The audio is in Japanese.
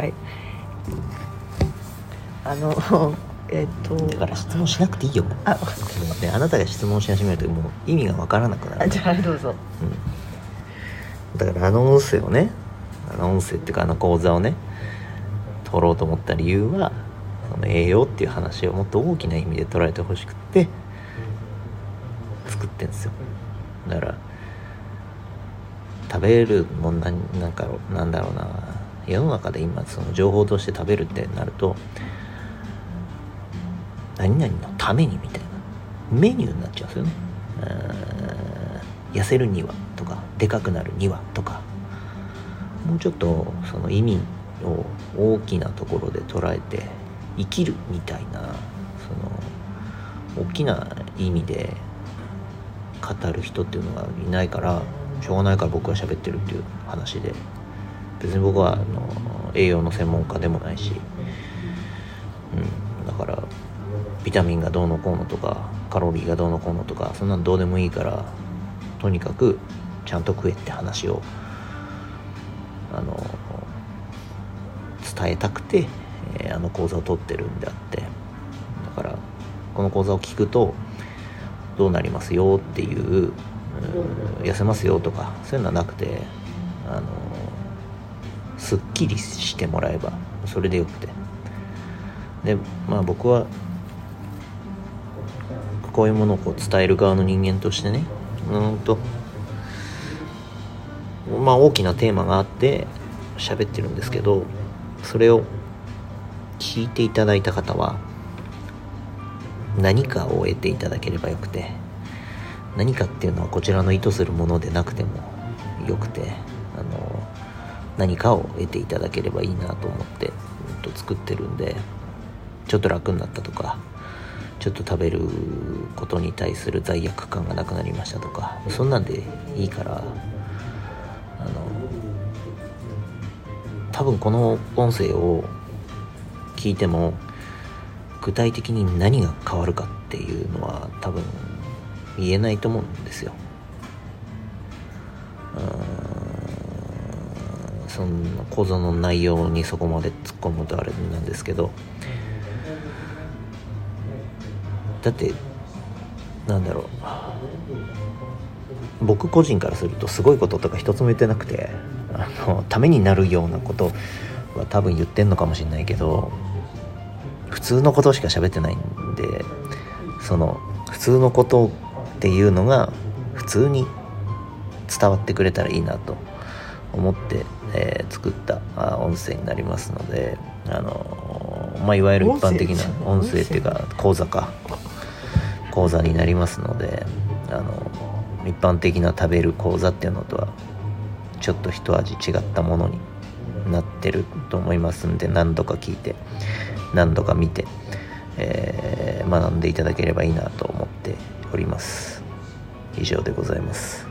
はい。あの えっと。だから質問しなくていいよ。あ。もうねあなたが質問し始めるともう意味がわからなくなる。あじゃあどうぞ。うん、だからあの音声をねあの音声っていうかあの講座をね取ろうと思った理由はその栄養っていう話をもっと大きな意味で捉えてほしくって作ってんですよ。だから食べるもんなんなんかなんだろうな世の中で今その情報として食べるってなると何々のためにみたいな。メニューになっちゃうんですよね。痩せるにはとかでかくなるにはとか。もうちょっとその意味を大きなところで捉えて生きるみたいなその大きな意味で語る人っていうのがいないからしょうがないから僕は喋ってるっていう話で。別に僕はあの栄養の専門家でもないし、うん、だからビタミンがどうのこうのとかカロリーがどうのこうのとかそんなのどうでもいいからとにかくちゃんと食えって話をあの伝えたくて、えーあの講座を取ってるんであってだからこの講座を聞くとどうなりますよっていう痩せますよとかそういうのはなくてあのすっきりしてもらえばそれでよくて。でまあ僕はこういうものをこう伝える側の人間としてねうんとまあ大きなテーマがあって喋ってるんですけどそれを聞いていただいた方は何かを得ていただければよくて何かっていうのはこちらの意図するものでなくてもよくて何かを得ていただければいいなと思って、うんと作ってるんでちょっと楽になったとかちょっと食べることに対する罪悪感がなくなりましたとかそんなんでいいからあの多分この音声を聞いても具体的に何が変わるかっていうのは多分言えないと思うんですよ。その講座の内容にそこまで突っ込むとあれなんですけどだってなんだろう。僕個人からするとすごいこととか一つも言ってなくてあのためになるようなことは多分言ってんのかもしれないけど普通のことしか喋ってないんでその普通のことっていうのが普通に伝わってくれたらいいなと。思って、えー作ったあ音声になりますのであのまあいわゆる一般的な音声っていうか講座か。講座になりますのであの一般的な食べる講座っていうのとはちょっと一味違ったものになってると思いますんで何度か聞いて何度か見て、えー学んでいただければいいなと思っております。以上でございます